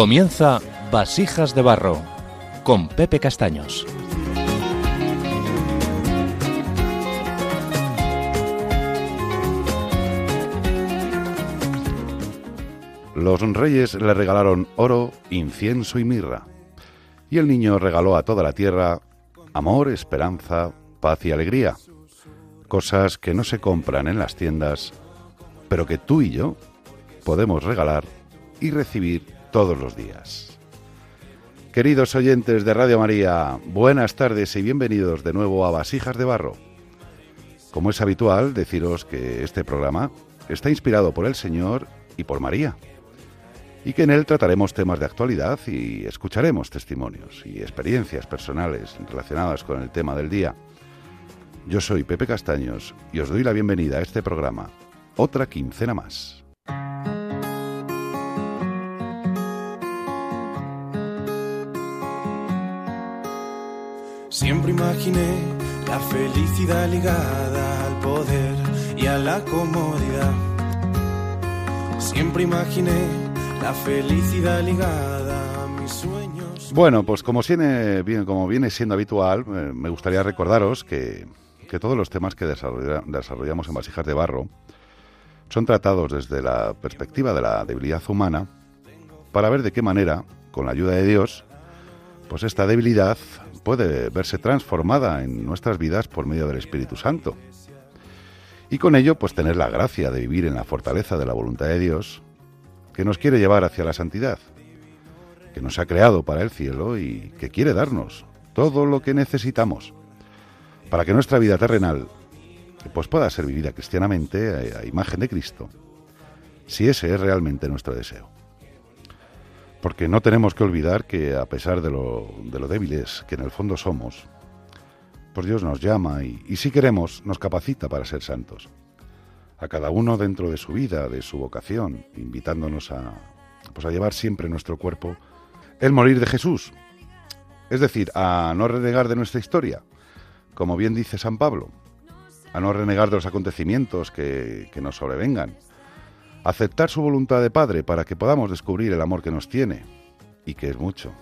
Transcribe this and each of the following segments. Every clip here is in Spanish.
Comienza Vasijas de Barro con Pepe Castaños. Los reyes le regalaron oro, incienso y mirra. Y el niño regaló a toda la tierra amor, esperanza, paz y alegría. Cosas que no se compran en las tiendas, pero que tú y yo podemos regalar y recibir todos los días. Queridos oyentes de Radio María, buenas tardes y bienvenidos de nuevo a Vasijas de Barro. Como es habitual, deciros que este programa está inspirado por el Señor y por María, y que en él trataremos temas de actualidad y escucharemos testimonios y experiencias personales relacionadas con el tema del día. Yo soy Pepe Castaños y os doy la bienvenida a este programa, otra quincena más. Siempre imaginé la felicidad ligada al poder y a la comodidad. Siempre imaginé la felicidad ligada a mis sueños. Bueno, pues como viene, siendo habitual, eh, me gustaría recordaros que, que todos los temas que desarrolla- desarrollamos en Vasijas de Barro son tratados desde la perspectiva de la debilidad humana para ver de qué manera, con la ayuda de Dios, pues esta debilidad puede verse transformada en nuestras vidas por medio del Espíritu Santo. Y con ello, pues tener la gracia de vivir en la fortaleza de la voluntad de Dios, que nos quiere llevar hacia la santidad, que nos ha creado para el cielo y que quiere darnos todo lo que necesitamos para que nuestra vida terrenal pues pueda ser vivida cristianamente a, a imagen de Cristo, si ese es realmente nuestro deseo. Porque no tenemos que olvidar que a pesar de lo, de lo débiles que en el fondo somos, pues Dios nos llama y, si queremos nos capacita para ser santos. A cada uno dentro de su vida, de su vocación, invitándonos a, pues a llevar siempre nuestro cuerpo el morir de Jesús. Es decir, a no renegar de nuestra historia, como bien dice San Pablo, a no renegar de los acontecimientos que nos sobrevengan, aceptar su voluntad de Padre para que podamos descubrir el amor que nos tiene, y que es mucho,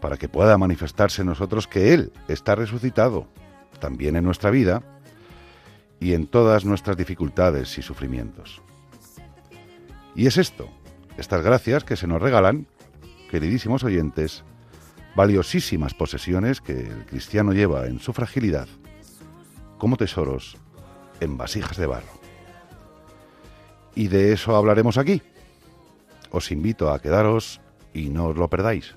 para que pueda manifestarse en nosotros que Él está resucitado, también en nuestra vida y en todas nuestras dificultades y sufrimientos. Y es esto, estas gracias que se nos regalan, queridísimos oyentes, valiosísimas posesiones que el cristiano lleva en su fragilidad, como tesoros en vasijas de barro. Y de eso hablaremos aquí. Os invito a quedaros y no os lo perdáis.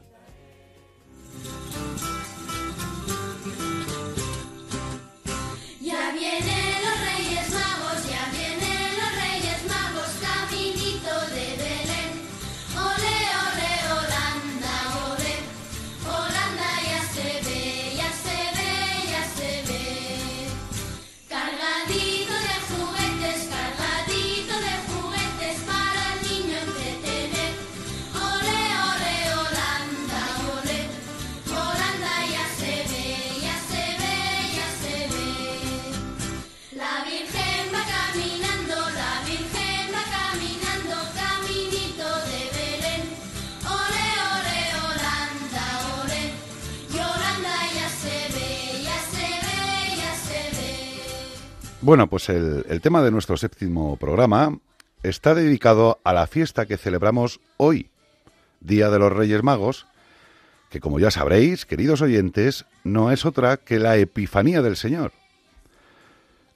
Bueno, pues el, tema de nuestro séptimo programa está dedicado a la fiesta que celebramos hoy, Día de los Reyes Magos, que como ya sabréis, queridos oyentes, no es otra que la Epifanía del Señor.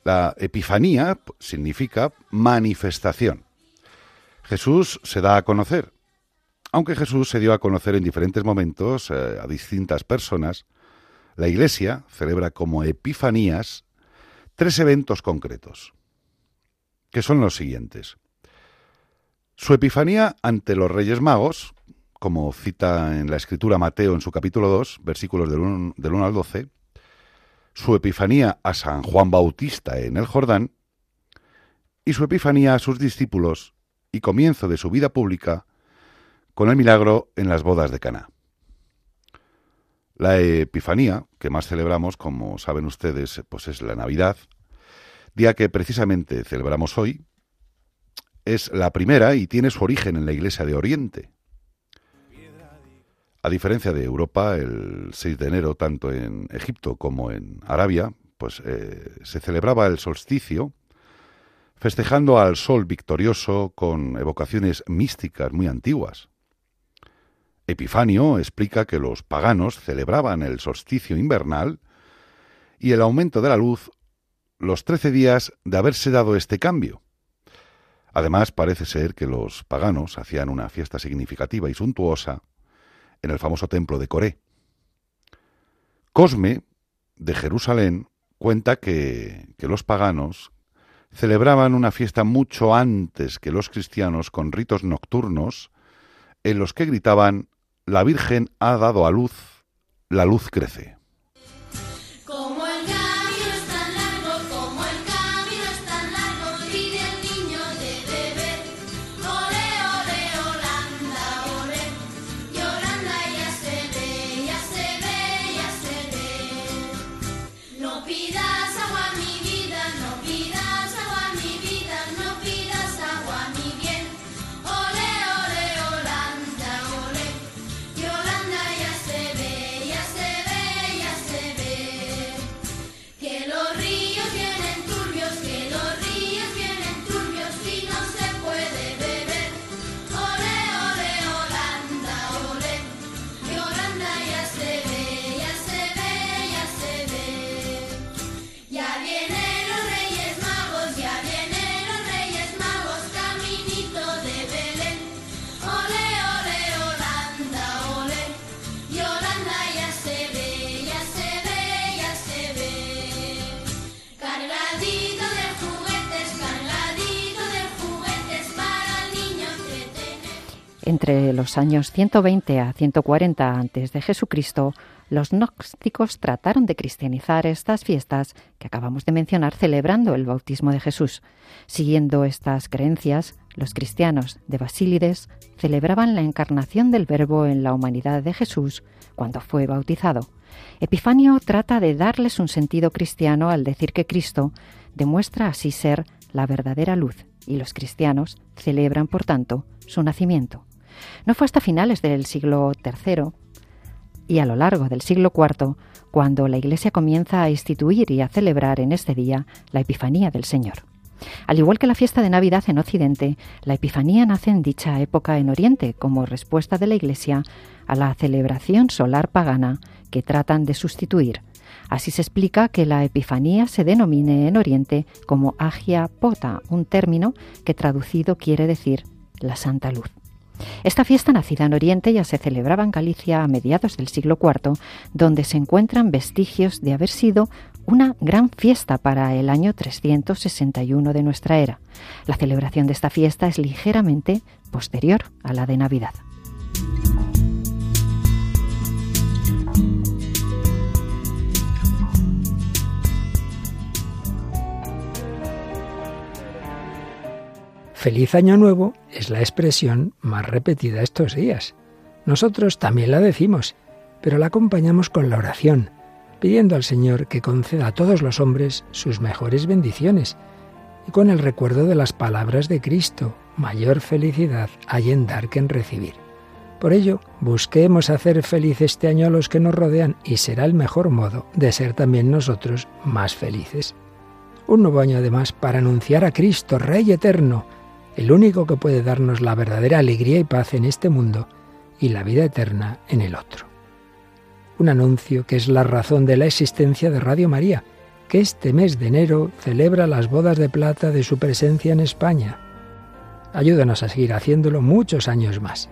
La Epifanía significa manifestación. Jesús se da a conocer. Aunque Jesús se dio a conocer en diferentes momentos eh, a distintas personas, la Iglesia celebra como Epifanías tres eventos concretos, que son los siguientes. Su epifanía ante los Reyes Magos, como cita en la escritura Mateo en su capítulo 2, versículos del 1, del 1 al 12, su epifanía a San Juan Bautista en el Jordán, y su epifanía a sus discípulos y comienzo de su vida pública con el milagro en las bodas de Caná. La Epifanía, que más celebramos, como saben ustedes, pues es la Navidad, día que precisamente celebramos hoy, es la primera y tiene su origen en la Iglesia de Oriente. A diferencia de Europa, el 6 de enero, tanto en Egipto como en Arabia, pues eh, se celebraba el solsticio, festejando al sol victorioso con evocaciones místicas muy antiguas. Epifanio explica que los paganos celebraban el solsticio invernal y el aumento de la luz los trece días de haberse dado este cambio. Además, parece ser que los paganos hacían una fiesta significativa y suntuosa en el famoso templo de Coré. Cosme, de Jerusalén, cuenta que, que los paganos celebraban una fiesta mucho antes que los cristianos con ritos nocturnos en los que gritaban La Virgen ha dado a luz, la luz crece. Entre los años 120 a 140 antes de Jesucristo, los gnósticos trataron de cristianizar estas fiestas que acabamos de mencionar celebrando el bautismo de Jesús. Siguiendo estas creencias, los cristianos de Basílides celebraban la encarnación del Verbo en la humanidad de Jesús cuando fue bautizado. Epifanio trata de darles un sentido cristiano al decir que Cristo demuestra así ser la verdadera luz y los cristianos celebran, por tanto, su nacimiento. No fue hasta finales del siglo III y a lo largo del siglo IV cuando la Iglesia comienza a instituir y a celebrar en este día la Epifanía del Señor. Al igual que la fiesta de Navidad en Occidente, la Epifanía nace en dicha época en Oriente como respuesta de la Iglesia a la celebración solar pagana que tratan de sustituir. Así se explica que la Epifanía se denomine en Oriente como Agia Pota, un término que traducido quiere decir la Santa Luz. Esta fiesta nacida en Oriente ya se celebraba en Galicia a mediados del siglo IV, donde se encuentran vestigios de haber sido una gran fiesta para el año 361 de nuestra era. La celebración de esta fiesta es ligeramente posterior a la de Navidad. Feliz Año Nuevo es la expresión más repetida estos días. Nosotros también la decimos, pero la acompañamos con la oración, pidiendo al Señor que conceda a todos los hombres sus mejores bendiciones y con el recuerdo de las palabras de Cristo, mayor felicidad hay en dar que en recibir. Por ello, busquemos hacer feliz este año a los que nos rodean y será el mejor modo de ser también nosotros más felices. Un nuevo año además para anunciar a Cristo, Rey eterno, el único que puede darnos la verdadera alegría y paz en este mundo y la vida eterna en el otro. Un anuncio que es la razón de la existencia de Radio María, que este mes de enero celebra las bodas de plata de su presencia en España. Ayúdanos a seguir haciéndolo muchos años más.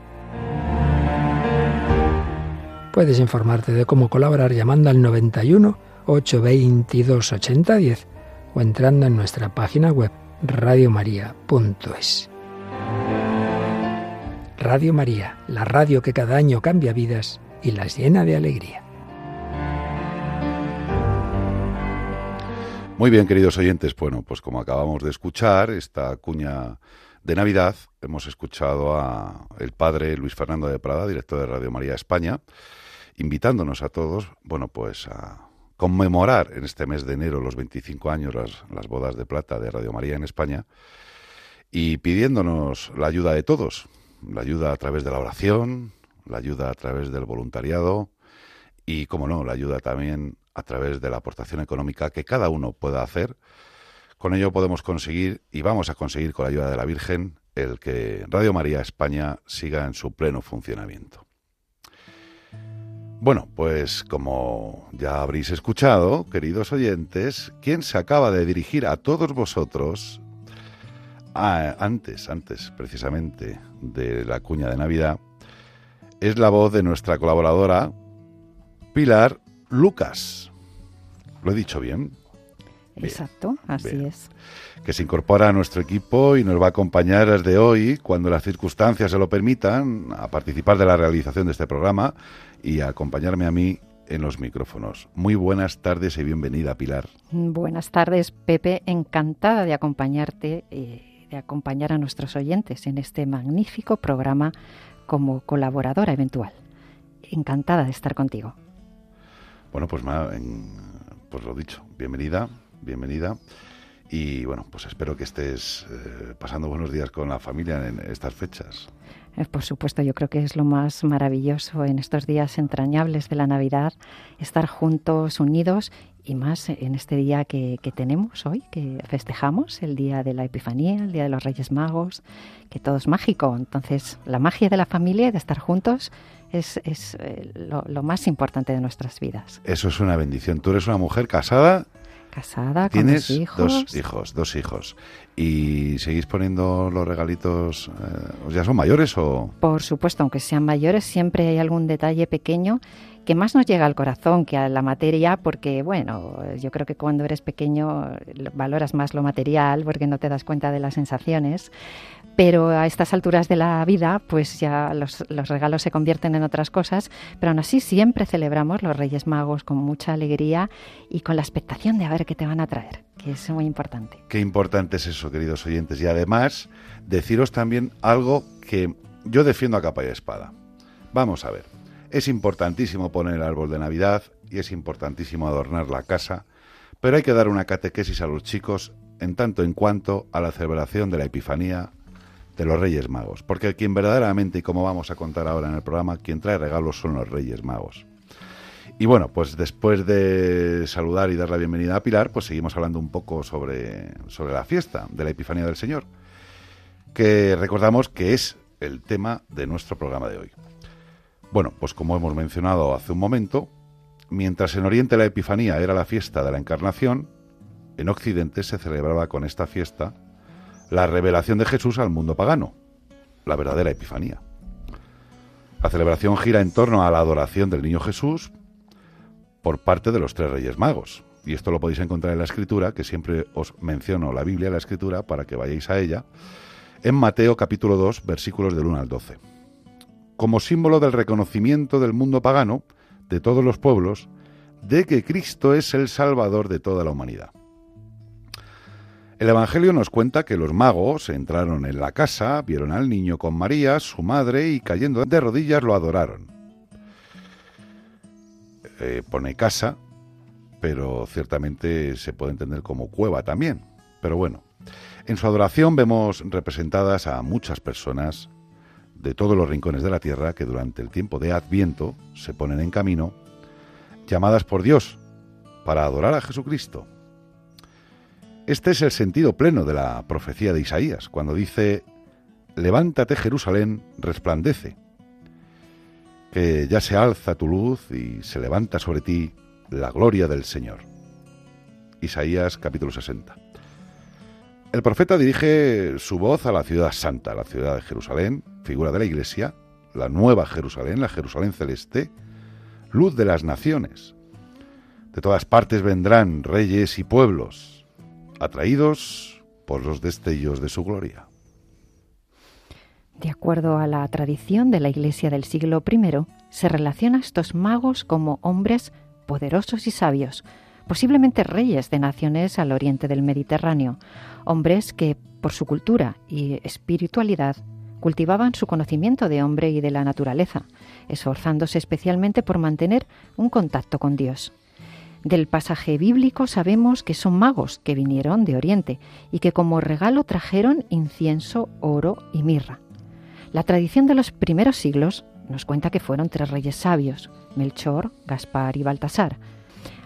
Puedes informarte de cómo colaborar llamando al 91 822 8010 o entrando en nuestra página web radiomaria.es. Radio María, la radio que cada año cambia vidas y las llena de alegría. Muy bien, queridos oyentes, bueno, pues como acabamos de escuchar esta cuña de Navidad, hemos escuchado a el padre Luis Fernando de Prada, director de Radio María España, invitándonos a todos, bueno, pues a conmemorar en este mes de enero los 25 años las, las bodas de plata de Radio María en España y pidiéndonos la ayuda de todos, la ayuda a través de la oración, la ayuda a través del voluntariado y, como no, la ayuda también a través de la aportación económica que cada uno pueda hacer. Con ello podemos conseguir y vamos a conseguir con la ayuda de la Virgen el que Radio María España siga en su pleno funcionamiento. Bueno, pues como ya habréis escuchado, queridos oyentes, quien se acaba de dirigir a todos vosotros ah, antes, antes precisamente de la cuña de Navidad, es la voz de nuestra colaboradora Pilar Lucas. ¿Lo he dicho bien? Exacto, así bien. es. que se incorpora a nuestro equipo y nos va a acompañar desde hoy, cuando las circunstancias se lo permitan, a participar de la realización de este programa y a acompañarme a mí en los micrófonos. Muy buenas tardes y bienvenida, Pilar. Buenas tardes, Pepe. Encantada de acompañarte, eh, de acompañar a nuestros oyentes en este magnífico programa como colaboradora eventual. Encantada de estar contigo. Bueno, pues, ma- en- pues lo dicho, bienvenida, bienvenida. Y bueno, pues espero que estés eh, pasando buenos días con la familia en estas fechas. Eh, Por supuesto, yo creo que es lo más maravilloso en estos días entrañables de la Navidad, estar juntos, unidos y más en este día que, que tenemos hoy, que festejamos, el día de la Epifanía, el día de los Reyes Magos, que todo es mágico. Entonces, la magia de la familia y de estar juntos es, es, eh, lo, lo más importante de nuestras vidas. Eso es una bendición. Tú eres una mujer casada Casada, con Tienes dos hijos. dos hijos, dos hijos. ¿Y seguís poniendo los regalitos? eh, ¿Ya son mayores o...? Por supuesto, aunque sean mayores, siempre hay algún detalle pequeño que más nos llega al corazón que a la materia, porque, bueno, yo creo que cuando eres pequeño lo- valoras más lo material, porque no te das cuenta de las sensaciones, pero a estas alturas de la vida, pues ya los, los regalos se convierten en otras cosas, pero aún así siempre celebramos los Reyes Magos con mucha alegría y con la expectación de a ver qué te van a traer, que es muy importante. Qué importante es eso, queridos oyentes. Y además, deciros también algo que yo defiendo a capa y espada. Vamos a ver. Es importantísimo poner el árbol de Navidad y es importantísimo adornar la casa, pero hay que dar una catequesis a los chicos en tanto en cuanto a la celebración de la Epifanía de los Reyes Magos, porque quien verdaderamente, y como vamos a contar ahora en el programa, quien trae regalos son los Reyes Magos. Y bueno, pues después de saludar y dar la bienvenida a Pilar, pues seguimos hablando un poco sobre, sobre la fiesta de la Epifanía del Señor, que recordamos que es el tema de nuestro programa de hoy. Bueno, pues como hemos mencionado hace un momento, mientras en Oriente la Epifanía era la fiesta de la Encarnación, en Occidente se celebraba con esta fiesta la revelación de Jesús al mundo pagano, la verdadera Epifanía. La celebración gira en torno a la adoración del niño Jesús por parte de los tres reyes magos. Y esto lo podéis encontrar en la escritura, que siempre os menciono la Biblia, la escritura, para que vayáis a ella, en Mateo capítulo 2, versículos del 1 al 12. Como símbolo del reconocimiento del mundo pagano, de todos los pueblos, de que Cristo es el Salvador de toda la humanidad. El Evangelio nos cuenta que los magos entraron en la casa, vieron al niño con María, su madre, y cayendo de rodillas lo adoraron. Eh, pone casa, pero ciertamente se puede entender como cueva también. Pero bueno, en su adoración vemos representadas a muchas personas de todos los rincones de la tierra que durante el tiempo de Adviento se ponen en camino, llamadas por Dios para adorar a Jesucristo. Este es el sentido pleno de la profecía de Isaías, cuando dice, levántate Jerusalén, resplandece, que ya se alza tu luz y se levanta sobre ti la gloria del Señor. Isaías capítulo 60. El profeta dirige su voz a la ciudad santa, la ciudad de Jerusalén, figura de la iglesia, la nueva Jerusalén, la Jerusalén celeste, luz de las naciones. De todas partes vendrán reyes y pueblos, atraídos por los destellos de su gloria. De acuerdo a la tradición de la Iglesia del siglo I, se relaciona a estos magos como hombres poderosos y sabios, posiblemente reyes de naciones al oriente del Mediterráneo, hombres que, por su cultura y espiritualidad, cultivaban su conocimiento de hombre y de la naturaleza, esforzándose especialmente por mantener un contacto con Dios. Del pasaje bíblico sabemos que son magos que vinieron de Oriente y que como regalo trajeron incienso, oro y mirra. La tradición de los primeros siglos nos cuenta que fueron tres reyes sabios, Melchor, Gaspar y Baltasar.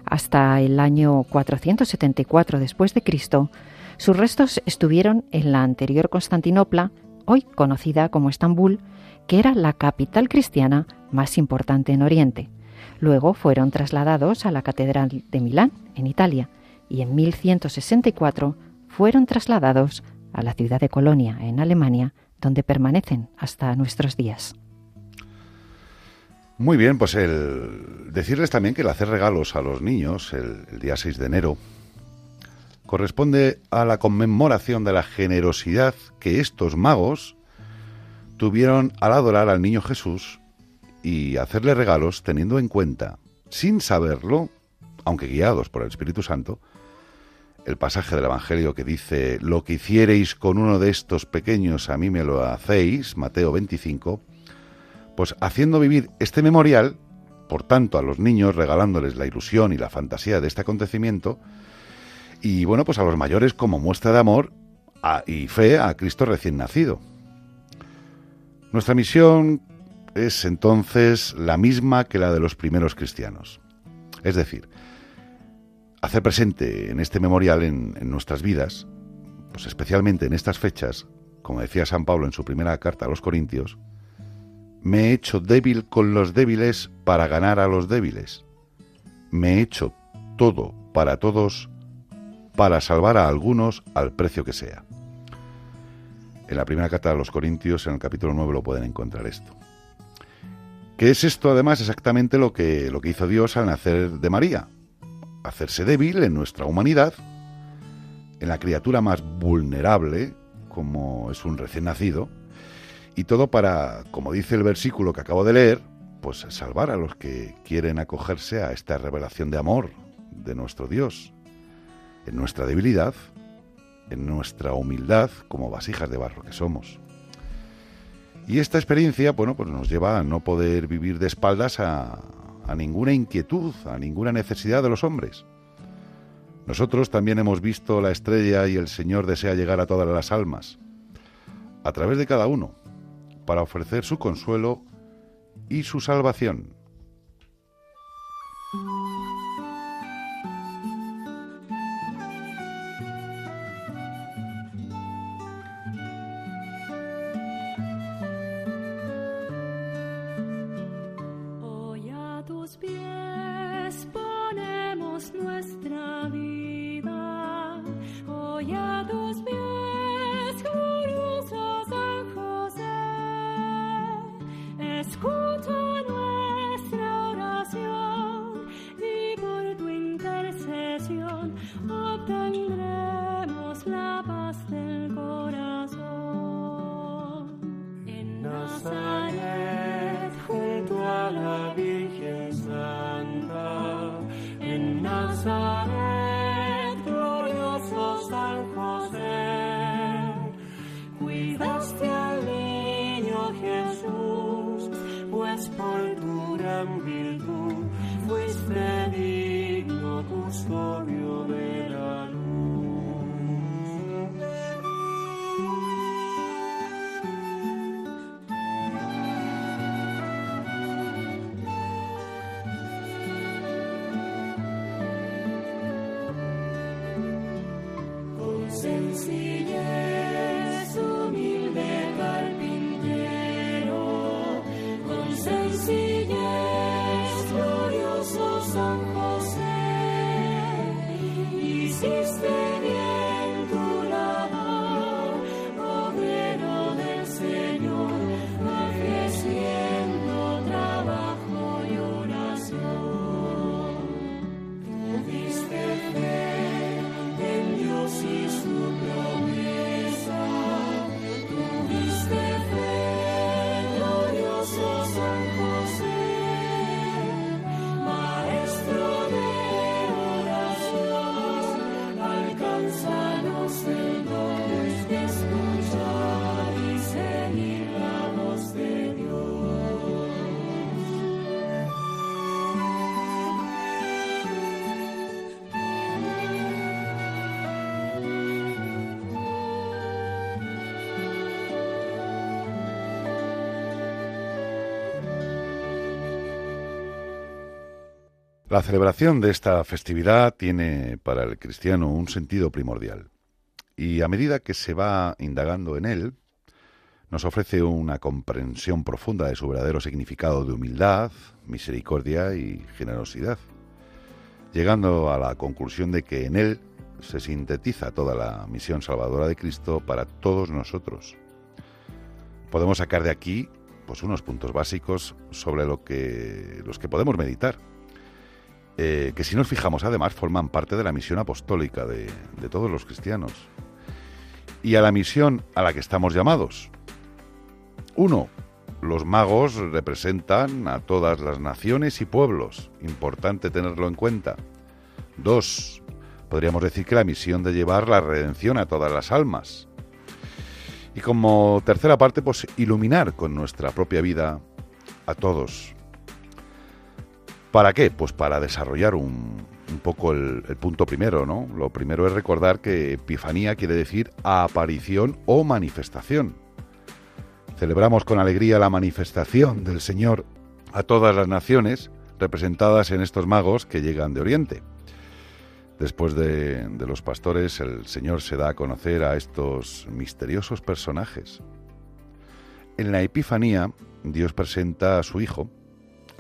Hasta el año 474 después de Cristo, sus restos estuvieron en la anterior Constantinopla, hoy conocida como Estambul, que era la capital cristiana más importante en Oriente. Luego fueron trasladados a la Catedral de Milán, en Italia, y en 1164 fueron trasladados a la ciudad de Colonia, en Alemania, donde permanecen hasta nuestros días. Muy bien, pues el decirles también que el hacer regalos a los niños el, día 6 de enero corresponde a la conmemoración de la generosidad que estos magos tuvieron al adorar al niño Jesús y hacerle regalos teniendo en cuenta, sin saberlo, aunque guiados por el Espíritu Santo, el pasaje del Evangelio que dice, lo que hiciereis con uno de estos pequeños a mí me lo hacéis, Mateo 25, pues haciendo vivir este memorial, por tanto a los niños regalándoles la ilusión y la fantasía de este acontecimiento, y bueno, pues a los mayores como muestra de amor a- y fe a Cristo recién nacido. Nuestra misión es entonces la misma que la de los primeros cristianos. Es decir, hacer presente en este memorial en, en nuestras vidas, pues especialmente en estas fechas, como decía San Pablo en su primera carta a los Corintios, me he hecho débil con los débiles para ganar a los débiles. Me he hecho todo para todos para salvar a algunos al precio que sea. En la primera carta a los Corintios, en el capítulo 9, lo pueden encontrar esto. ¿Qué es esto, además, exactamente lo que, lo que hizo Dios al nacer de María? Hacerse débil en nuestra humanidad, en la criatura más vulnerable, como es un recién nacido, y todo para, como dice el versículo que acabo de leer, pues salvar a los que quieren acogerse a esta revelación de amor de nuestro Dios, en nuestra debilidad, en nuestra humildad como vasijas de barro que somos. Y esta experiencia, bueno, pues nos lleva a no poder vivir de espaldas a, a ninguna inquietud, a ninguna necesidad de los hombres. Nosotros también hemos visto la estrella y el Señor desea llegar a todas las almas, a través de cada uno, para ofrecer su consuelo y su salvación. La celebración de esta festividad tiene para el cristiano un sentido primordial y a medida que se va indagando en él, nos ofrece una comprensión profunda de su verdadero significado de humildad, misericordia y generosidad, llegando a la conclusión de que en él se sintetiza toda la misión salvadora de Cristo para todos nosotros. Podemos sacar de aquí pues unos puntos básicos sobre lo que los que podemos meditar, eh, que si nos fijamos además forman parte de la misión apostólica de, de todos los cristianos y a la misión a la que estamos llamados. Uno, los magos representan a todas las naciones y pueblos, importante tenerlo en cuenta. Dos, podríamos decir que la misión de llevar la redención a todas las almas. Y como tercera parte, pues iluminar con nuestra propia vida a todos. ¿Para qué? Pues para desarrollar un, poco el, el punto primero, ¿no? Lo primero es recordar que Epifanía quiere decir aparición o manifestación. Celebramos con alegría la manifestación del Señor a todas las naciones representadas en estos magos que llegan de Oriente. Después de, de los pastores, el Señor se da a conocer a estos misteriosos personajes. En la Epifanía, Dios presenta a su Hijo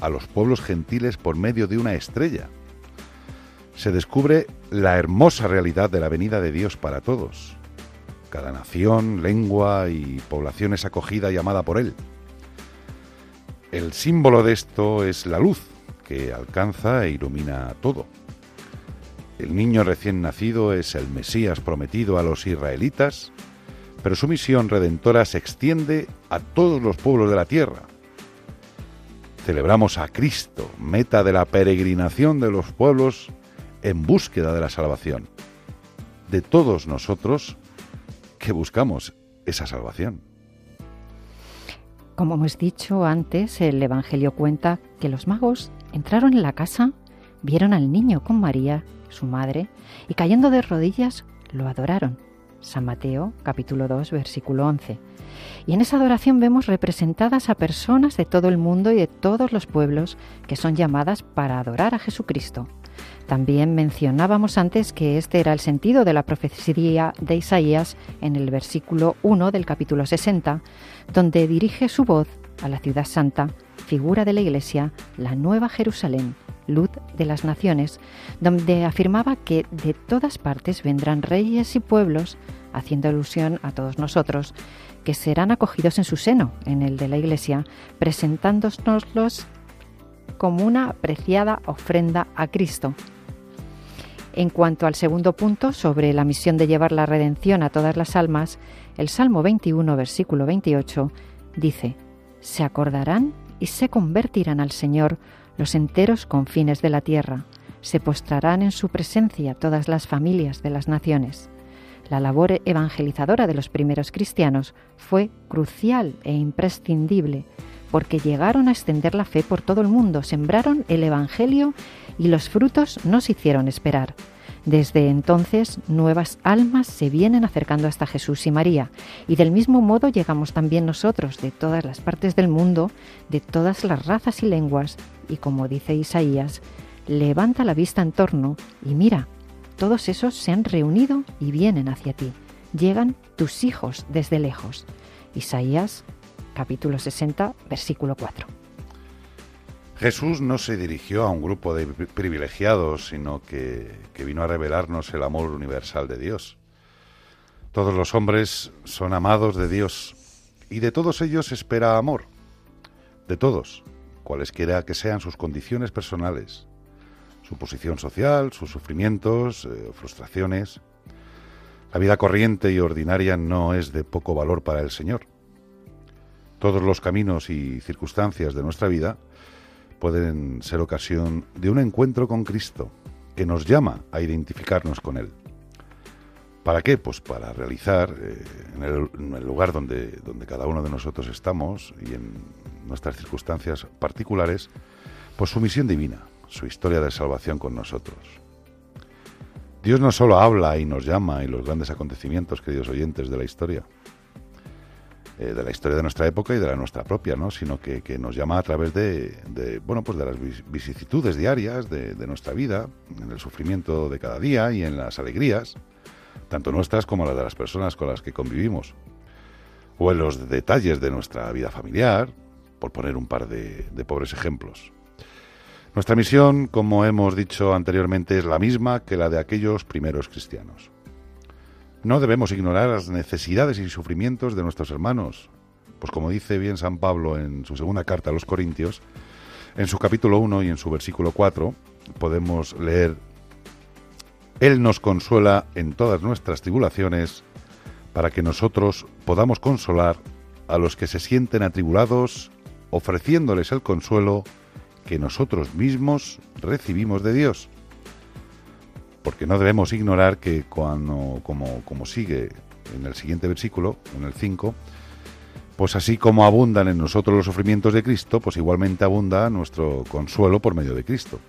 a los pueblos gentiles por medio de una estrella. Se descubre la hermosa realidad de la venida de Dios para todos. Cada nación, lengua y población es acogida y amada por Él. El símbolo de esto es la luz, que alcanza e ilumina todo. El niño recién nacido es el Mesías prometido a los israelitas, pero su misión redentora se extiende a todos los pueblos de la tierra. Celebramos a Cristo, meta de la peregrinación de los pueblos en búsqueda de la salvación. De todos nosotros que buscamos esa salvación. Como hemos dicho antes, el Evangelio cuenta que los magos entraron en la casa, vieron al niño con María, su madre, y cayendo de rodillas lo adoraron. San Mateo capítulo 2 versículo 11. Y en esa adoración vemos representadas a personas de todo el mundo y de todos los pueblos que son llamadas para adorar a Jesucristo. También mencionábamos antes que este era el sentido de la profecía de Isaías en el versículo 1 del capítulo 60, donde dirige su voz a la ciudad santa, figura de la Iglesia, la Nueva Jerusalén, luz de las naciones, donde afirmaba que de todas partes vendrán reyes y pueblos, haciendo alusión a todos nosotros, que serán acogidos en su seno, en el de la Iglesia, presentándonoslos como una apreciada ofrenda a Cristo. En cuanto al segundo punto, sobre la misión de llevar la redención a todas las almas, el Salmo 21, versículo 28, dice, Se acordarán y se convertirán al Señor los enteros confines de la tierra, se postrarán en su presencia todas las familias de las naciones. La labor evangelizadora de los primeros cristianos fue crucial e imprescindible, porque llegaron a extender la fe por todo el mundo, sembraron el Evangelio y los frutos no se hicieron esperar. Desde entonces, nuevas almas se vienen acercando hasta Jesús y María, y del mismo modo llegamos también nosotros de todas las partes del mundo, de todas las razas y lenguas, y como dice Isaías, levanta la vista en torno y mira, todos esos se han reunido y vienen hacia ti. Llegan tus hijos desde lejos. Isaías capítulo 60, versículo 4. Jesús no se dirigió a un grupo de privilegiados, sino que, que, vino a revelarnos el amor universal de Dios. Todos los hombres son amados de Dios y de todos ellos espera amor. De todos, cualesquiera que sean sus condiciones personales, su posición social, sus sufrimientos, eh, frustraciones. La vida corriente y ordinaria no es de poco valor para el Señor. Todos los caminos y circunstancias de nuestra vida pueden ser ocasión de un encuentro con Cristo, que nos llama a identificarnos con Él. ¿Para qué? Pues para realizar eh, en, el, lugar donde, donde cada uno de nosotros estamos y en nuestras circunstancias particulares, pues su misión divina, su historia de salvación con nosotros. Dios no solo habla y nos llama en los grandes acontecimientos, queridos oyentes de la historia. eh, de la historia de nuestra época y de la nuestra propia, ¿no? sino que, que nos llama a través de, bueno, pues de las vicisitudes diarias de nuestra vida, en el sufrimiento de cada día y en las alegrías, tanto nuestras como las de las personas con las que convivimos, o en los detalles de nuestra vida familiar, por poner un par de, pobres ejemplos. Nuestra misión, como hemos dicho anteriormente, es la misma que la de aquellos primeros cristianos. No debemos ignorar las necesidades y sufrimientos de nuestros hermanos, pues como dice bien San Pablo en su segunda carta a los Corintios, en su capítulo 1 y en su versículo 4 podemos leer, Él nos consuela en todas nuestras tribulaciones para que nosotros podamos consolar a los que se sienten atribulados, ofreciéndoles el consuelo que nosotros mismos recibimos de Dios porque no debemos ignorar que cuando, como, como sigue en el siguiente versículo, en el 5, pues así como abundan en nosotros los sufrimientos de Cristo, pues igualmente abunda nuestro consuelo por medio de Cristo.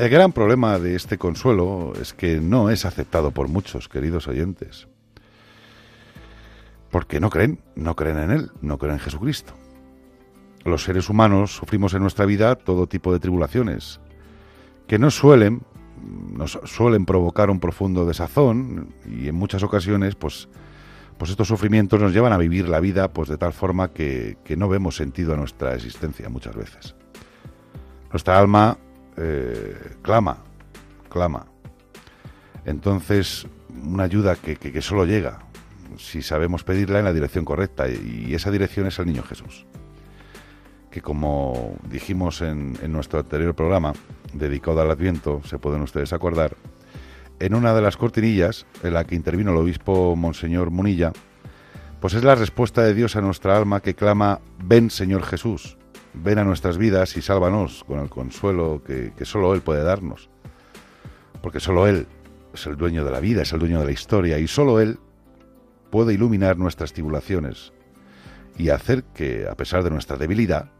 El gran problema de este consuelo es que no es aceptado por muchos, queridos oyentes, porque no creen, no creen en Él, no creen en Jesucristo. Los seres humanos sufrimos en nuestra vida todo tipo de tribulaciones, que no suelen nos suelen provocar un profundo desazón y en muchas ocasiones pues pues estos sufrimientos nos llevan a vivir la vida pues de tal forma que, que no vemos sentido a nuestra existencia muchas veces nuestra alma eh, clama clama. Entonces una ayuda que, que, solo llega si sabemos pedirla en la dirección correcta y esa dirección es el niño Jesús que como dijimos en, en, nuestro anterior programa, dedicado al Adviento, se pueden ustedes acordar, en una de las cortinillas en la que intervino el obispo Monseñor Munilla, pues es la respuesta de Dios a nuestra alma que clama, ven Señor Jesús, ven a nuestras vidas y sálvanos con el consuelo que, que solo Él puede darnos. Porque solo Él es el dueño de la vida, es el dueño de la historia y solo Él puede iluminar nuestras tribulaciones y hacer que, a pesar de nuestra debilidad,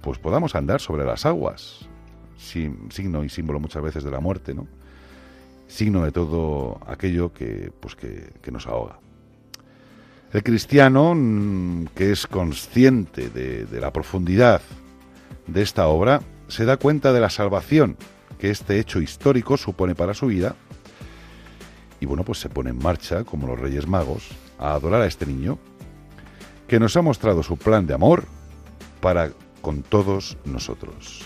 pues podamos andar sobre las aguas, signo y símbolo muchas veces de la muerte, ¿no? Signo de todo aquello que, pues que nos ahoga. El cristiano mm, que es consciente de, de la profundidad de esta obra se da cuenta de la salvación que este hecho histórico supone para su vida y bueno, pues se pone en marcha, como los Reyes Magos, a adorar a este niño que nos ha mostrado su plan de amor para con todos nosotros.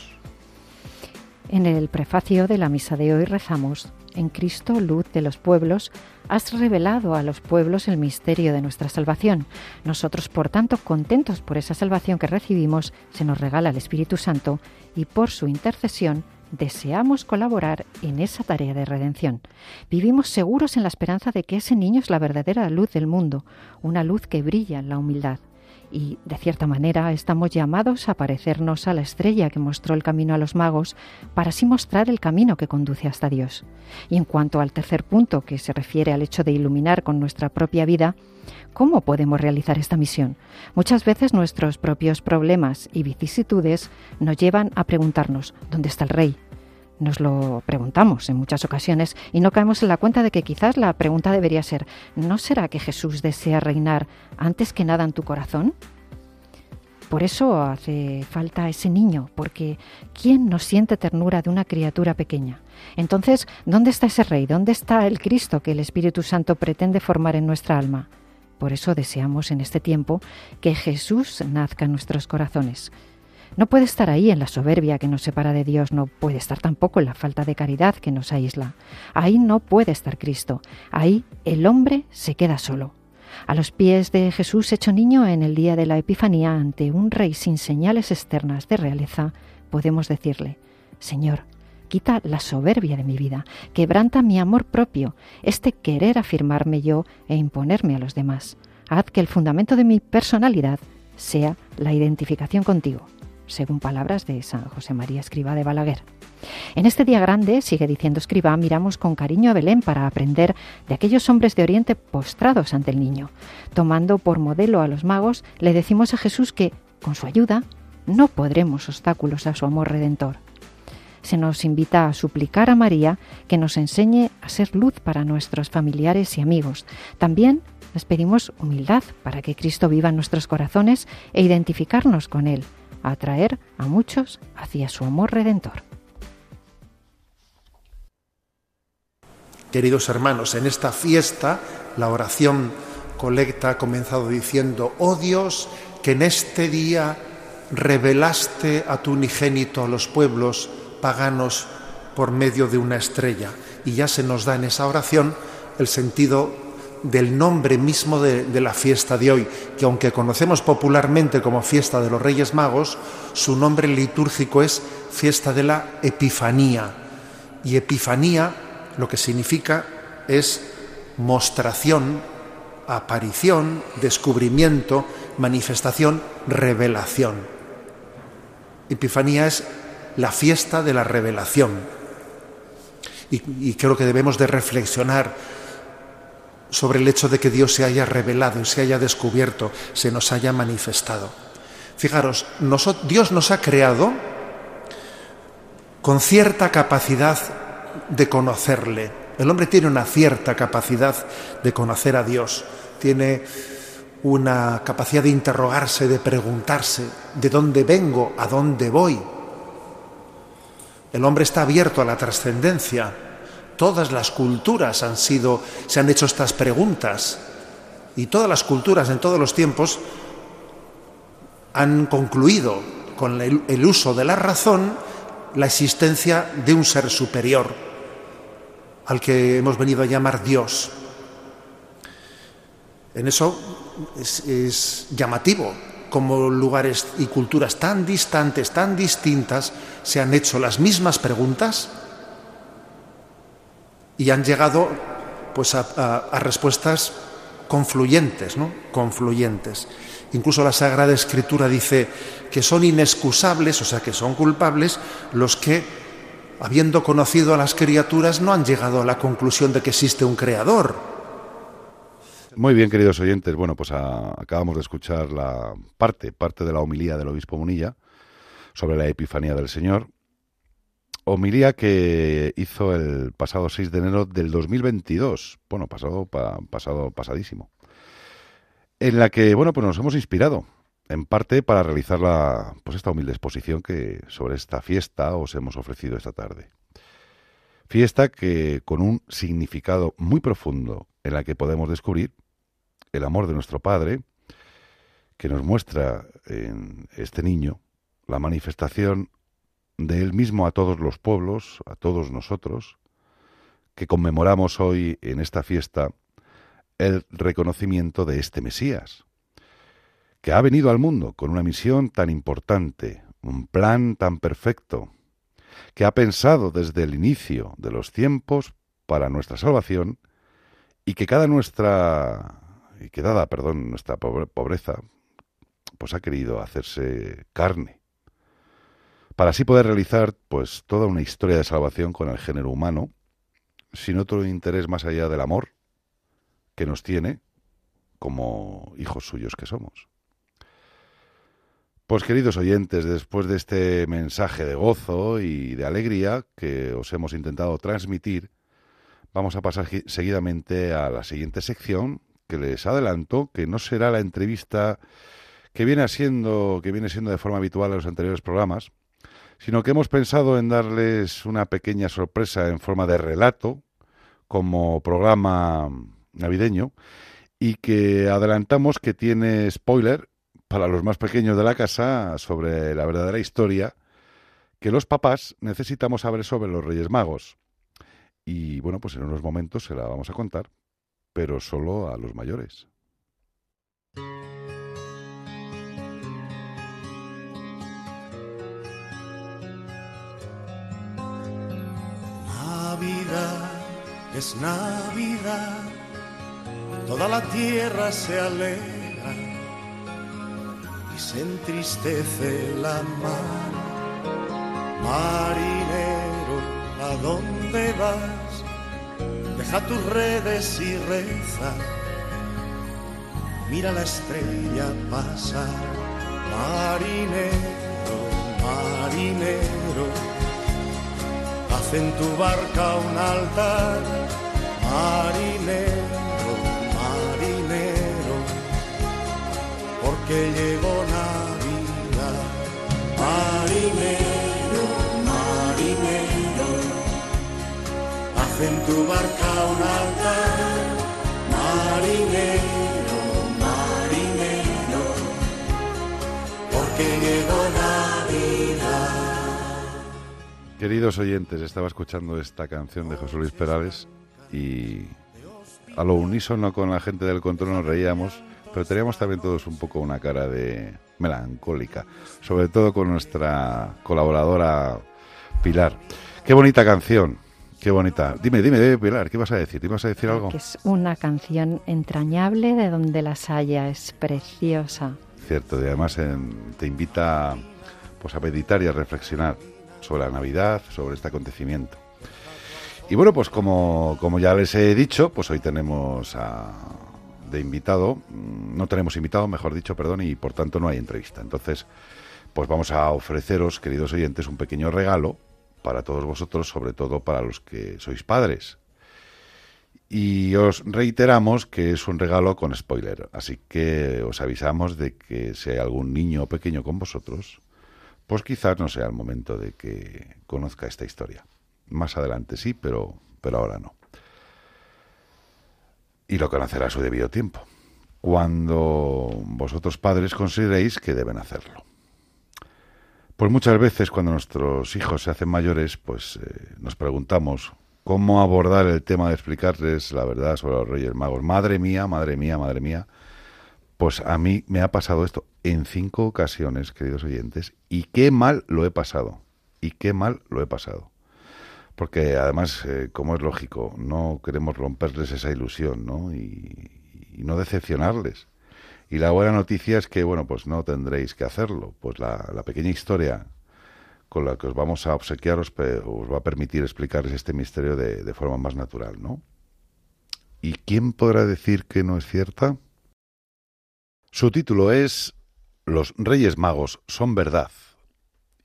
En el prefacio de la misa de hoy rezamos, en Cristo, luz de los pueblos, has revelado a los pueblos el misterio de nuestra salvación. Nosotros, por tanto, contentos por esa salvación que recibimos, se nos regala el Espíritu Santo y por su intercesión deseamos colaborar en esa tarea de redención. Vivimos seguros en la esperanza de que ese niño es la verdadera luz del mundo, una luz que brilla en la humildad. Y, de cierta manera, estamos llamados a parecernos a la estrella que mostró el camino a los magos para así mostrar el camino que conduce hasta Dios. Y en cuanto al tercer punto, que se refiere al hecho de iluminar con nuestra propia vida, ¿cómo podemos realizar esta misión? Muchas veces nuestros propios problemas y vicisitudes nos llevan a preguntarnos, ¿dónde está el rey? Nos lo preguntamos en muchas ocasiones y no caemos en la cuenta de que quizás la pregunta debería ser, ¿no será que Jesús desea reinar antes que nada en tu corazón? Por eso hace falta ese niño, porque ¿quién no siente ternura de una criatura pequeña? Entonces, ¿dónde está ese rey? ¿Dónde está el Cristo que el Espíritu Santo pretende formar en nuestra alma? Por eso deseamos en este tiempo que Jesús nazca en nuestros corazones. No puede estar ahí en la soberbia que nos separa de Dios, no puede estar tampoco en la falta de caridad que nos aísla. Ahí no puede estar Cristo, ahí el hombre se queda solo. A los pies de Jesús hecho niño en el día de la Epifanía ante un rey sin señales externas de realeza, podemos decirle, Señor, quita la soberbia de mi vida, quebranta mi amor propio, este querer afirmarme yo e imponerme a los demás. Haz que el fundamento de mi personalidad sea la identificación contigo según palabras de San José María Escriba de Balaguer. En este día grande, sigue diciendo Escriba, miramos con cariño a Belén para aprender de aquellos hombres de Oriente postrados ante el niño. Tomando por modelo a los magos, le decimos a Jesús que, con su ayuda, no podremos obstáculos a su amor redentor. se nos invita a suplicar a María que nos enseñe a ser luz para nuestros familiares y amigos. También les pedimos humildad para que Cristo viva en nuestros corazones e identificarnos con Él, atraer a muchos hacia su amor redentor. Queridos hermanos, en esta fiesta la oración colecta ha comenzado diciendo, oh Dios, que en este día revelaste a tu unigénito a los pueblos paganos por medio de una estrella. Y ya se nos da en esa oración el sentido del nombre mismo de, la fiesta de hoy, que aunque conocemos popularmente como fiesta de los Reyes Magos, su nombre litúrgico es fiesta de la Epifanía. Y Epifanía lo que significa es mostración, aparición, descubrimiento, manifestación, revelación. Epifanía es la fiesta de la revelación. Y, y, creo que debemos de reflexionar sobre el hecho de que Dios se haya revelado, se haya descubierto, se nos haya manifestado. Fijaros, Dios nos ha creado con cierta capacidad de conocerle. El hombre tiene una cierta capacidad de conocer a Dios, tiene una capacidad de interrogarse, de preguntarse, ¿de dónde vengo? ¿A dónde voy? El hombre está abierto a la trascendencia. Todas las culturas han sido, se han hecho estas preguntas. Y todas las culturas en todos los tiempos han concluido con el, uso de la razón la existencia de un ser superior, al que hemos venido a llamar Dios. En eso es, es, llamativo como lugares y culturas tan distantes, tan distintas, se han hecho las mismas preguntas y han llegado pues a, respuestas confluyentes, ¿no? Confluyentes. Incluso la Sagrada Escritura dice que son inexcusables, o sea, que son culpables los que, habiendo conocido a las criaturas, no han llegado a la conclusión de que existe un creador. Muy bien, queridos oyentes. Bueno, pues acabamos de escuchar la parte, parte de la homilía del obispo Munilla sobre la Epifanía del Señor. Homilía que hizo el pasado 6 de enero del 2022. Bueno, pasado, pa, pasado, pasadísimo en la que, bueno, pues nos hemos inspirado, en parte para realizar la, pues esta humilde exposición que sobre esta fiesta os hemos ofrecido esta tarde. Fiesta que con un significado muy profundo en la que podemos descubrir el amor de nuestro Padre, que nos muestra en este niño la manifestación de Él mismo a todos los pueblos, a todos nosotros, que conmemoramos hoy en esta fiesta el reconocimiento de este Mesías, que ha venido al mundo con una misión tan importante, un plan tan perfecto, que ha pensado desde el inicio de los tiempos para nuestra salvación y que cada nuestra y que dada, perdón, nuestra pobreza, pues ha querido hacerse carne para así poder realizar pues toda una historia de salvación con el género humano sin otro interés más allá del amor que nos tiene como hijos suyos que somos. Pues queridos oyentes, después de este mensaje de gozo y de alegría que os hemos intentado transmitir, vamos a pasar seguidamente a la siguiente sección que les adelanto que no será la entrevista que viene siendo que viene siendo de forma habitual en los anteriores programas, sino que hemos pensado en darles una pequeña sorpresa en forma de relato como programa navideño y que adelantamos que tiene spoiler para los más pequeños de la casa sobre la verdadera historia que los papás necesitamos saber sobre los Reyes Magos. Y bueno, pues en unos momentos se la vamos a contar, pero solo a los mayores. Es Navidad toda la tierra se alegra y se entristece la mar. Marinero, ¿a dónde vas? Deja tus redes y reza. Mira la estrella pasar. Marinero, marinero, haz en tu barca un altar, marinero, marinero, porque llegó Navidad, marinero, marinero, haz en tu barca un altar, marinero, marinero, porque llegó Navidad. Queridos oyentes, estaba escuchando esta canción de José Luis Perales y a lo unísono con la gente del control nos reíamos, pero teníamos también todos un poco una cara de melancólica, sobre todo con nuestra colaboradora Pilar. Qué bonita canción, qué bonita. Dime, dime, dime, Pilar, ¿qué vas a decir? ¿Te ibas a decir algo? Que es una canción entrañable de donde las haya, es preciosa. Cierto, y además en- te invita pues, a meditar y a reflexionar sobre la Navidad, sobre este acontecimiento. Y bueno, pues como, como ya les he dicho, pues hoy tenemos a- de invitado, mm, no tenemos invitado, mejor dicho, perdón, y por tanto no hay entrevista. Entonces, pues vamos a ofreceros, queridos oyentes, un pequeño regalo para todos vosotros, sobre todo para los que sois padres. Y os reiteramos que es un regalo con spoiler, así que os avisamos de que si hay algún niño pequeño con vosotros, pues quizás no sea el momento de que conozca esta historia. Más adelante sí, pero, pero ahora no. Y lo conocerá a su debido tiempo, cuando vosotros padres consideréis que deben hacerlo. Pues muchas veces cuando nuestros hijos se hacen mayores, pues eh, nos preguntamos cómo abordar el tema de explicarles la verdad sobre los Reyes Magos. Madre mía, madre mía, madre mía. Pues a mí me ha pasado esto en cinco ocasiones, queridos oyentes, y qué mal lo he pasado. Y qué mal lo he pasado. Porque además, eh, como es lógico, no queremos romperles esa ilusión, ¿no? Y, no decepcionarles. Y la buena noticia es que, bueno, pues no tendréis que hacerlo. Pues la, pequeña historia con la que os vamos a obsequiar os va a permitir explicarles este misterio de, de forma más natural, ¿no? ¿Y quién podrá decir que no es cierta? Su título es Los Reyes Magos son verdad.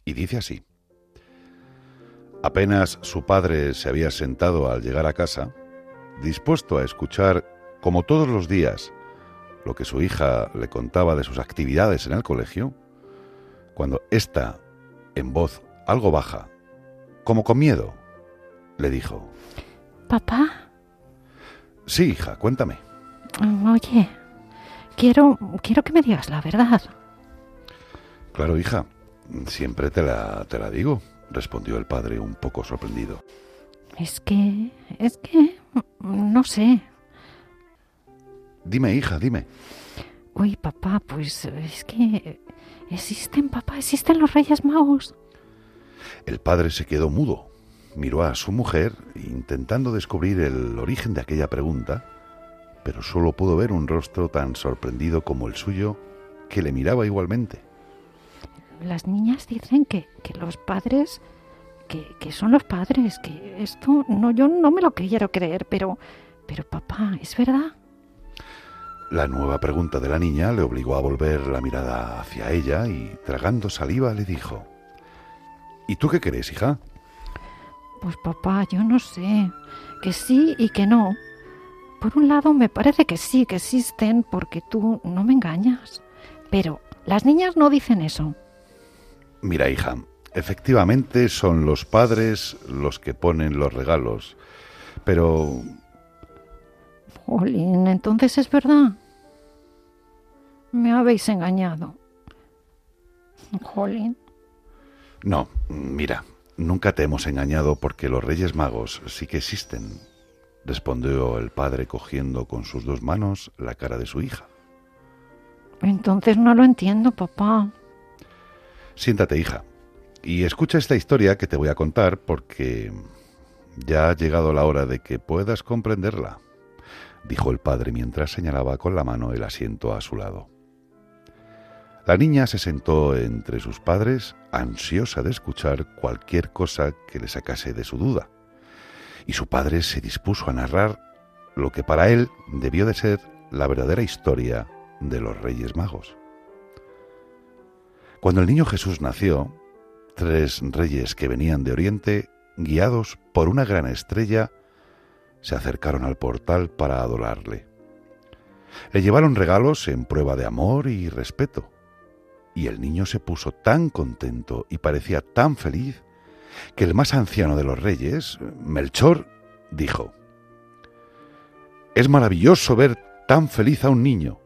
Y dice así. Apenas su padre se había sentado al llegar a casa, dispuesto a escuchar, como todos los días, lo que su hija le contaba de sus actividades en el colegio, cuando ésta, en voz algo baja, como con miedo, le dijo, Papá, Sí, hija, cuéntame. mm, oye, quiero, quiero que me digas la verdad. Claro, hija, siempre te la, te la digo, respondió el padre un poco sorprendido. Es que, es que, no sé. Dime, hija, dime. Uy, papá, pues es que existen, papá, existen los Reyes Magos. El padre se quedó mudo, miró a su mujer, intentando descubrir el origen de aquella pregunta, pero solo pudo ver un rostro tan sorprendido como el suyo que le miraba igualmente. Las niñas dicen que, que los padres, que, que son los padres, que esto, no, yo no me lo quiero creer, pero, pero papá, ¿es verdad? La nueva pregunta de la niña le obligó a volver la mirada hacia ella y, tragando saliva, le dijo, ¿Y tú qué crees, hija? Pues papá, yo no sé, que sí y que no. Por un lado me parece que sí, que existen, porque tú no me engañas. Pero las niñas no dicen eso. Mira, hija, efectivamente son los padres los que ponen los regalos, pero Jolín, entonces es verdad. Me habéis engañado. Jolín. no, mira, nunca te hemos engañado porque los Reyes Magos sí que existen, respondió el padre cogiendo con sus dos manos la cara de su hija. Entonces no lo entiendo, papá. Siéntate, hija, y escucha esta historia que te voy a contar porque ya ha llegado la hora de que puedas comprenderla, dijo el padre mientras señalaba con la mano el asiento a su lado. La niña se sentó entre sus padres, ansiosa de escuchar cualquier cosa que le sacase de su duda, y su padre se dispuso a narrar lo que para él debió de ser la verdadera historia de los Reyes Magos. Cuando el niño Jesús nació, tres reyes que venían de Oriente guiados por una gran estrella, se acercaron al portal para adorarle. Le llevaron regalos en prueba de amor y respeto. Y el niño se puso tan contento y parecía tan feliz que el más anciano de los reyes, Melchor, dijo, Es maravilloso ver tan feliz a un niño.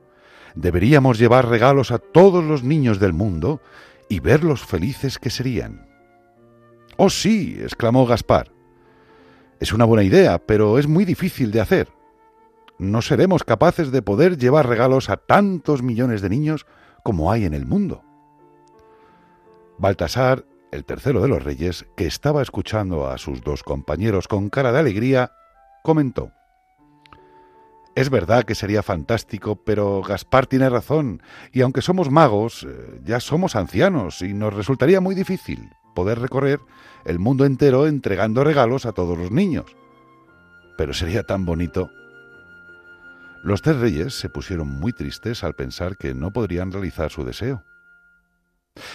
Deberíamos llevar regalos a todos los niños del mundo y ver los felices que serían. Oh sí, exclamó Gaspar. Es una buena idea, pero es muy difícil de hacer. No seremos capaces de poder llevar regalos a tantos millones de niños como hay en el mundo. Baltasar, el tercero de los reyes, que estaba escuchando a sus dos compañeros con cara de alegría, comentó. Es verdad que sería fantástico, pero Gaspar tiene razón, y aunque somos magos, eh, ya somos ancianos, y nos resultaría muy difícil poder recorrer el mundo entero entregando regalos a todos los niños. Pero sería tan bonito. Los tres reyes se pusieron muy tristes al pensar que no podrían realizar su deseo.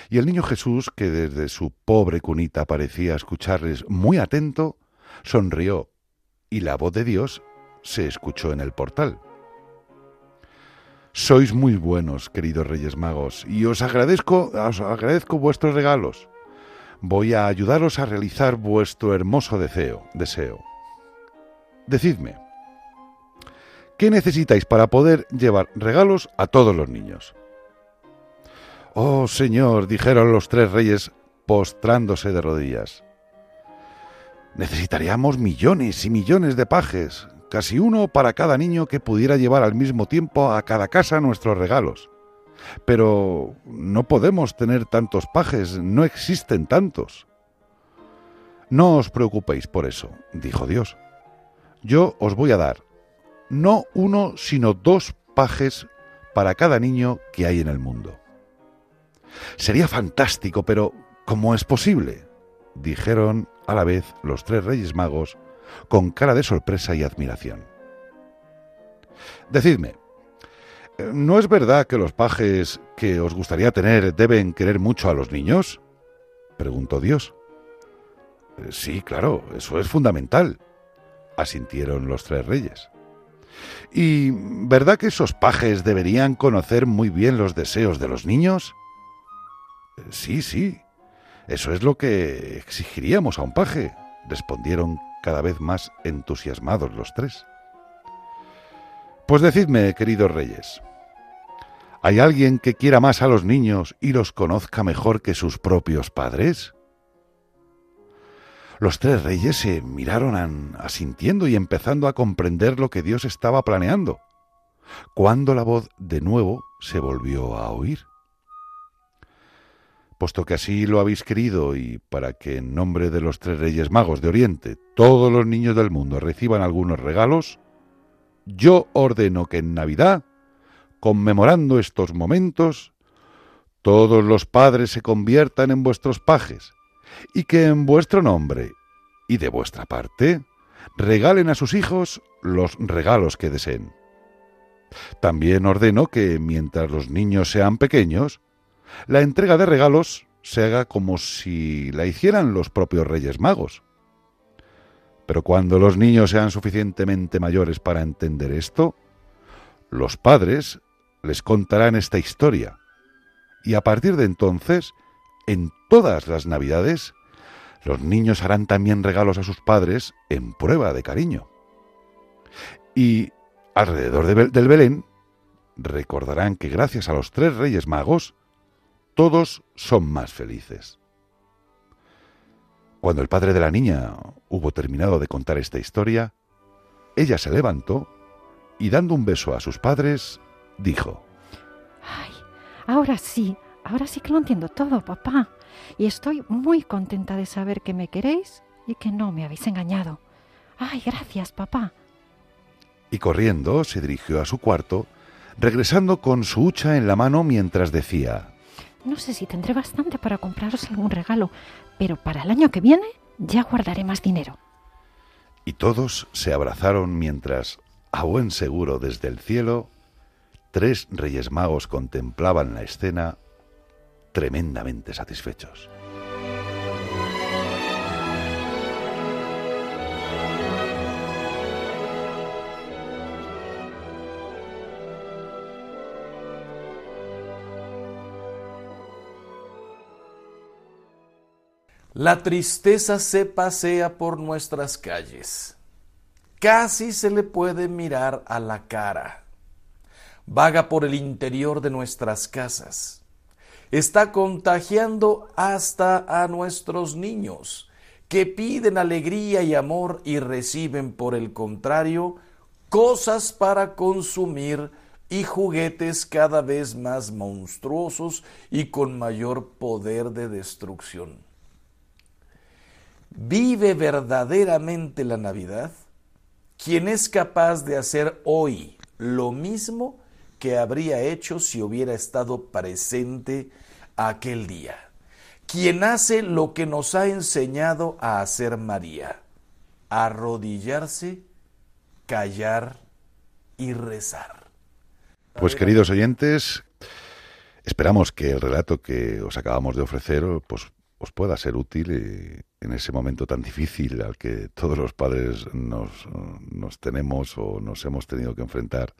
Y el niño Jesús, que desde su pobre cunita parecía escucharles muy atento, sonrió, y la voz de Dios se escuchó en el portal. Sois muy buenos, queridos Reyes Magos, y os agradezco, os agradezco vuestros regalos. Voy a ayudaros a realizar vuestro hermoso deseo, deseo. Decidme, ¿qué necesitáis para poder llevar regalos a todos los niños? Oh, Señor, dijeron los tres reyes postrándose de rodillas. Necesitaríamos millones y millones de pajes, casi uno para cada niño que pudiera llevar al mismo tiempo a cada casa nuestros regalos. Pero no podemos tener tantos pajes, no existen tantos. No os preocupéis por eso, dijo Dios. Yo os voy a dar no uno, sino dos pajes para cada niño que hay en el mundo. Sería fantástico, pero ¿cómo es posible? dijeron a la vez los tres reyes magos con cara de sorpresa y admiración. Decidme, ¿no es verdad que los pajes que os gustaría tener deben querer mucho a los niños? preguntó Dios. Sí, claro, eso es fundamental, asintieron los tres reyes. ¿Y verdad que esos pajes deberían conocer muy bien los deseos de los niños? Sí, sí, eso es lo que exigiríamos a un paje, respondieron cada vez más entusiasmados los tres. Pues decidme, queridos reyes, ¿hay alguien que quiera más a los niños y los conozca mejor que sus propios padres? Los tres reyes se miraron asintiendo y empezando a comprender lo que Dios estaba planeando, cuando la voz de nuevo se volvió a oír. Puesto que así lo habéis querido y para que en nombre de los tres reyes magos de Oriente todos los niños del mundo reciban algunos regalos, yo ordeno que en Navidad, conmemorando estos momentos, todos los padres se conviertan en vuestros pajes y que en vuestro nombre y de vuestra parte regalen a sus hijos los regalos que deseen. También ordeno que mientras los niños sean pequeños, la entrega de regalos se haga como si la hicieran los propios Reyes Magos. Pero cuando los niños sean suficientemente mayores para entender esto, los padres les contarán esta historia. Y a partir de entonces, en todas las Navidades, los niños harán también regalos a sus padres en prueba de cariño. Y alrededor del Belén recordarán que gracias a los tres Reyes Magos, todos son más felices. Cuando el padre de la niña hubo terminado de contar esta historia, ella se levantó y dando un beso a sus padres, dijo, Ay, ahora sí, ahora sí que lo entiendo todo, papá. Y estoy muy contenta de saber que me queréis y que no me habéis engañado. Ay, gracias, papá. y corriendo se dirigió a su cuarto, regresando con su hucha en la mano mientras decía, No sé si tendré bastante para compraros algún regalo, pero para el año que viene ya guardaré más dinero. y todos se abrazaron mientras, a buen seguro desde el cielo, tres reyes magos contemplaban la escena tremendamente satisfechos. La tristeza se pasea por nuestras calles. Casi se le puede mirar a la cara. Vaga por el interior de nuestras casas. Está contagiando hasta a nuestros niños, que piden alegría y amor y reciben, por el contrario, cosas para consumir y juguetes cada vez más monstruosos y con mayor poder de destrucción. ¿Vive verdaderamente la Navidad? Quien es capaz de hacer hoy lo mismo que habría hecho si hubiera estado presente aquel día. Quien hace lo que nos ha enseñado a hacer María, arrodillarse, callar y rezar. Pues queridos oyentes, esperamos que el relato que os acabamos de ofrecer pues, os pueda ser útil eh, en ese momento tan difícil al que todos los padres nos, nos tenemos o nos hemos tenido que enfrentar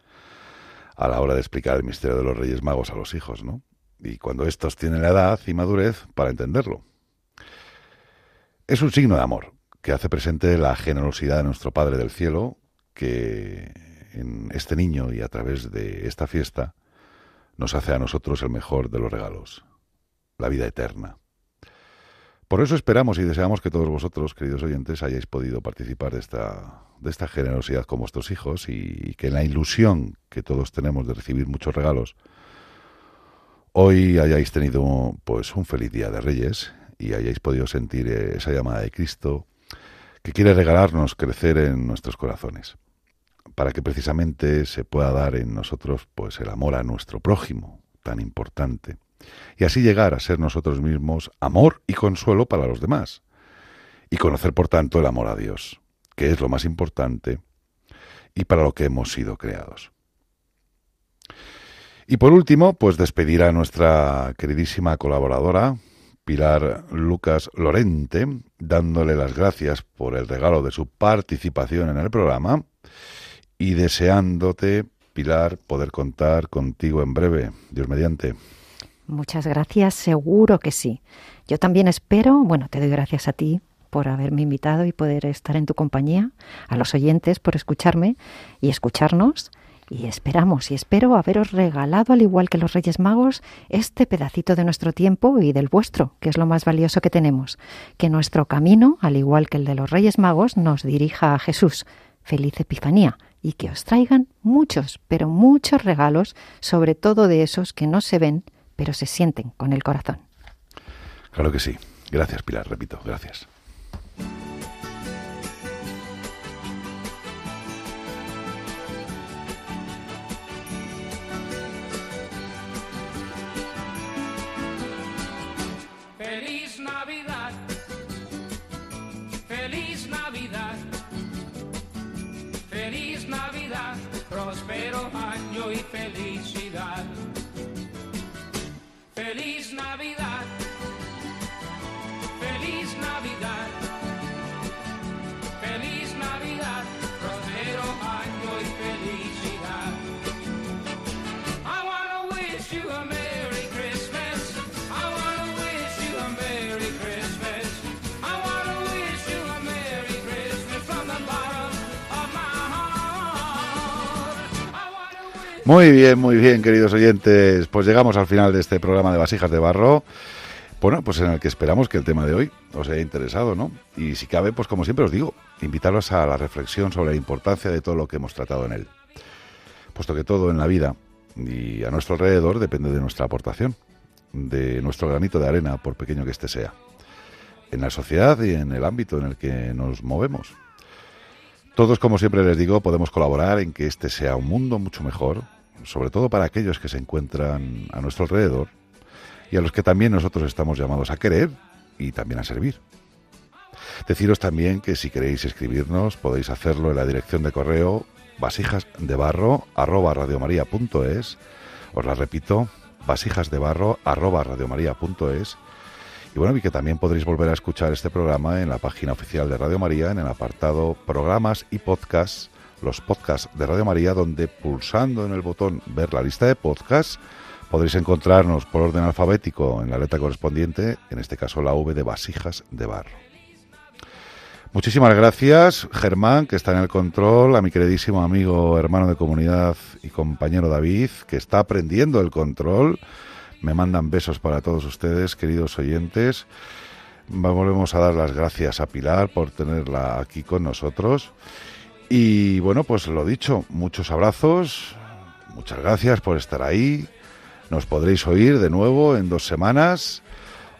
a la hora de explicar el misterio de los Reyes Magos a los hijos, ¿no? Y cuando estos tienen la edad y madurez para entenderlo. Es un signo de amor que hace presente la generosidad de nuestro Padre del Cielo, que en este niño y a través de esta fiesta nos hace a nosotros el mejor de los regalos, la vida eterna. Por eso esperamos y deseamos que todos vosotros, queridos oyentes, hayáis podido participar de esta, de esta generosidad con vuestros hijos y que en la ilusión que todos tenemos de recibir muchos regalos, hoy hayáis tenido pues un feliz día de Reyes y hayáis podido sentir esa llamada de Cristo que quiere regalarnos crecer en nuestros corazones, para que precisamente se pueda dar en nosotros pues el amor a nuestro prójimo, tan importante, y así llegar a ser nosotros mismos amor y consuelo para los demás, y conocer por tanto el amor a Dios, que es lo más importante y para lo que hemos sido creados. Y por último, pues despedir a nuestra queridísima colaboradora, Pilar Lucas Lorente, dándole las gracias por el regalo de su participación en el programa y deseándote, Pilar, poder contar contigo en breve, Dios mediante. Muchas gracias, seguro que sí. Yo también espero, bueno, te doy gracias a ti por haberme invitado y poder estar en tu compañía, a los oyentes por escucharme y escucharnos. Y esperamos y espero haberos regalado, al igual que los Reyes Magos, este pedacito de nuestro tiempo y del vuestro, que es lo más valioso que tenemos. Que nuestro camino, al igual que el de los Reyes Magos, nos dirija a Jesús. Feliz Epifanía y que os traigan muchos, pero muchos regalos, sobre todo de esos que no se ven, pero se sienten con el corazón. Claro que sí. Gracias, Pilar, repito, gracias. Muy bien, muy bien, queridos oyentes. Pues llegamos al final de este programa de Vasijas de Barro. Bueno, pues en el que esperamos que el tema de hoy os haya interesado, ¿no? Y si cabe, pues como siempre os digo, invitaros a la reflexión sobre la importancia de todo lo que hemos tratado en él. Puesto que todo en la vida y a nuestro alrededor depende de nuestra aportación, de nuestro granito de arena, por pequeño que éste sea, en la sociedad y en el ámbito en el que nos movemos. Todos, como siempre les digo, podemos colaborar en que este sea un mundo mucho mejor, sobre todo para aquellos que se encuentran a nuestro alrededor y a los que también nosotros estamos llamados a querer y también a servir. Deciros también que si queréis escribirnos podéis hacerlo en la dirección de correo vasijasdebarro os la repito vasijasdebarro arroba y bueno, y que también podréis volver a escuchar este programa en la página oficial de Radio María, en el apartado Programas y Podcasts, los podcasts de Radio María, donde pulsando en el botón Ver la lista de podcasts Podréis encontrarnos por orden alfabético en la letra correspondiente, en este caso la V de vasijas de barro. Muchísimas gracias, Germán, que está en el control, a mi queridísimo amigo, hermano de comunidad y compañero David, que está aprendiendo el control. Me mandan besos para todos ustedes, queridos oyentes. Volvemos a dar las gracias a Pilar por tenerla aquí con nosotros. Y bueno, pues lo dicho, muchos abrazos, muchas gracias por estar ahí. Nos podréis oír de nuevo en dos semanas.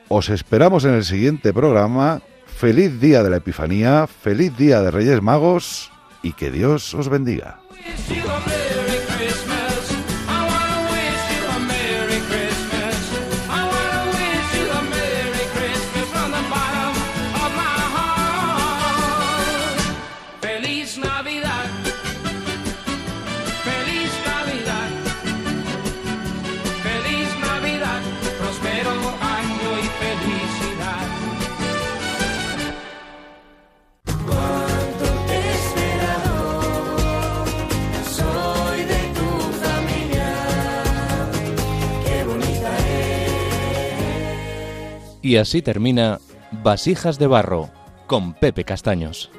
Os esperamos en el siguiente programa. Feliz día de la Epifanía, feliz día de Reyes Magos y que Dios os bendiga. Y así termina Vasijas de Barro con Pepe Castaños.